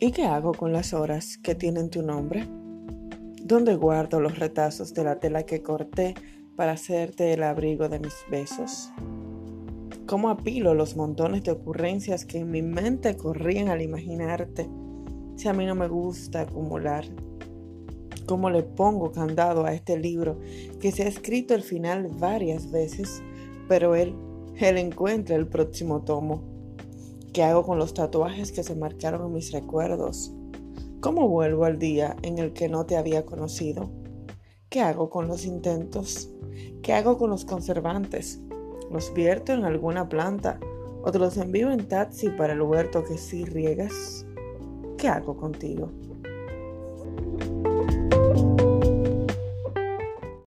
¿Y qué hago con las horas que tienen tu nombre? ¿Dónde guardo los retazos de la tela que corté para hacerte el abrigo de mis besos? ¿Cómo apilo los montones de ocurrencias que en mi mente corrían al imaginarte? Si a mí no me gusta acumular. ¿Cómo le pongo candado a este libro que se ha escrito el final varias veces, pero él, él encuentra el próximo tomo? ¿Qué hago con los tatuajes que se marcaron en mis recuerdos? ¿Cómo vuelvo al día en el que no te había conocido? ¿Qué hago con los intentos? ¿Qué hago con los conservantes? ¿Los vierto en alguna planta o te los envío en taxi para el huerto que sí riegas? ¿Qué hago contigo?